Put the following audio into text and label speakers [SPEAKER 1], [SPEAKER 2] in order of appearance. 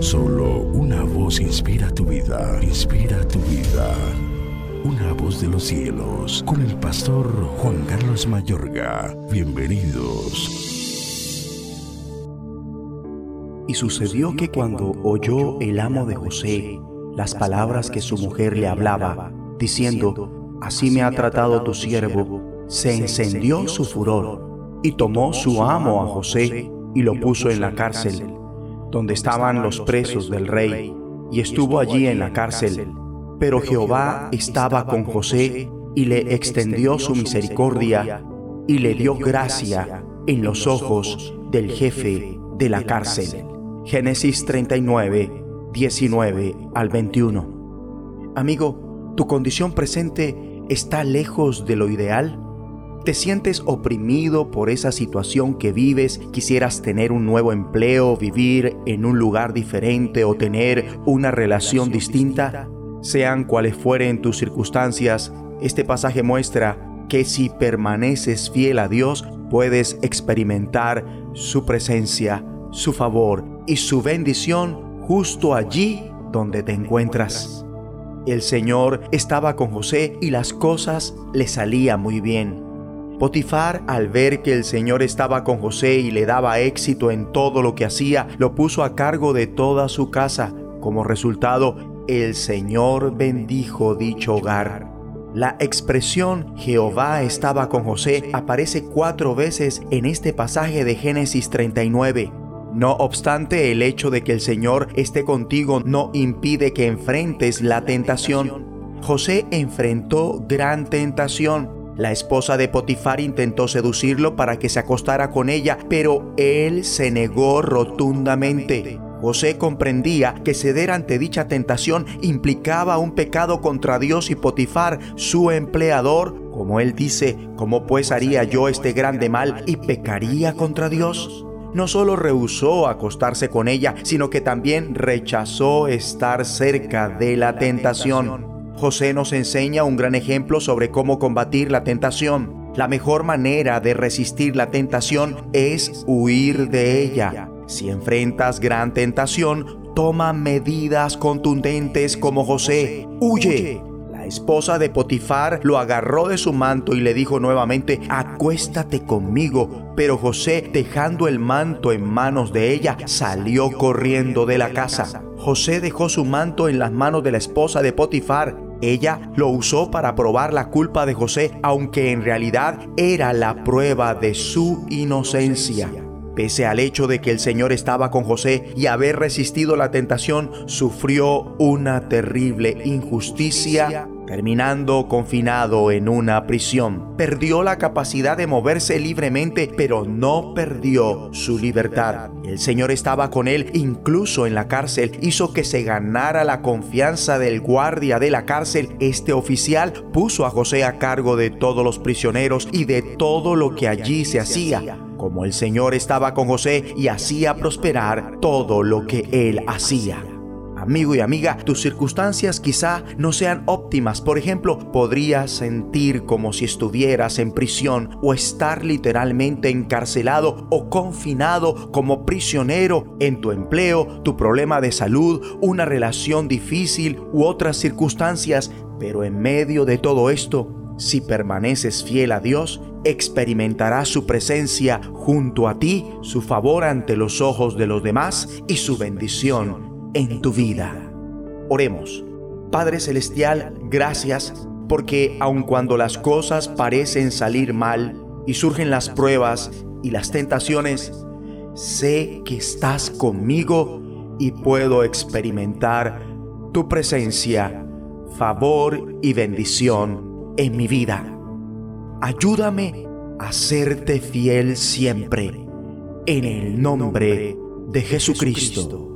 [SPEAKER 1] Solo una voz inspira tu vida, inspira tu vida. Una voz de los cielos, con el pastor Juan Carlos Mayorga. Bienvenidos.
[SPEAKER 2] Y sucedió que cuando oyó el amo de José las palabras que su mujer le hablaba, diciendo, Así me ha tratado tu siervo, se encendió su furor y tomó su amo a José y lo puso en la cárcel, donde estaban los presos del rey, y estuvo allí en la cárcel. Pero Jehová estaba con José y le extendió su misericordia y le dio gracia en los ojos del jefe de la cárcel. Génesis 39, 19 al 21. Amigo, ¿tu condición presente está lejos de lo ideal? ¿Te sientes oprimido por esa situación que vives? ¿Quisieras tener un nuevo empleo, vivir en un lugar diferente o tener una relación distinta? Sean cuales fueren tus circunstancias, este pasaje muestra que si permaneces fiel a Dios, puedes experimentar su presencia, su favor y su bendición justo allí donde te encuentras. El Señor estaba con José y las cosas le salían muy bien. Potifar, al ver que el Señor estaba con José y le daba éxito en todo lo que hacía, lo puso a cargo de toda su casa. Como resultado, el Señor bendijo dicho hogar. La expresión Jehová estaba con José aparece cuatro veces en este pasaje de Génesis 39. No obstante, el hecho de que el Señor esté contigo no impide que enfrentes la tentación. José enfrentó gran tentación. La esposa de Potifar intentó seducirlo para que se acostara con ella, pero él se negó rotundamente. José comprendía que ceder ante dicha tentación implicaba un pecado contra Dios y Potifar, su empleador, como él dice, ¿cómo pues haría yo este grande mal y pecaría contra Dios? No solo rehusó acostarse con ella, sino que también rechazó estar cerca de la tentación. José nos enseña un gran ejemplo sobre cómo combatir la tentación. La mejor manera de resistir la tentación es huir de ella. Si enfrentas gran tentación, toma medidas contundentes como José. Huye. La esposa de Potifar lo agarró de su manto y le dijo nuevamente, acuéstate conmigo. Pero José, dejando el manto en manos de ella, salió corriendo de la casa. José dejó su manto en las manos de la esposa de Potifar ella lo usó para probar la culpa de José, aunque en realidad era la prueba de su inocencia. Pese al hecho de que el Señor estaba con José y haber resistido la tentación, sufrió una terrible injusticia terminando confinado en una prisión. Perdió la capacidad de moverse libremente, pero no perdió su libertad. El Señor estaba con él incluso en la cárcel, hizo que se ganara la confianza del guardia de la cárcel. Este oficial puso a José a cargo de todos los prisioneros y de todo lo que allí se hacía. Como el Señor estaba con José y hacía prosperar todo lo que él hacía. Amigo y amiga, tus circunstancias quizá no sean óptimas. Por ejemplo, podrías sentir como si estuvieras en prisión o estar literalmente encarcelado o confinado como prisionero en tu empleo, tu problema de salud, una relación difícil u otras circunstancias. Pero en medio de todo esto, si permaneces fiel a Dios, experimentarás su presencia junto a ti, su favor ante los ojos de los demás y su bendición en tu vida. Oremos. Padre Celestial, gracias porque aun cuando las cosas parecen salir mal y surgen las pruebas y las tentaciones, sé que estás conmigo y puedo experimentar tu presencia, favor y bendición en mi vida. Ayúdame a serte fiel siempre, en el nombre de Jesucristo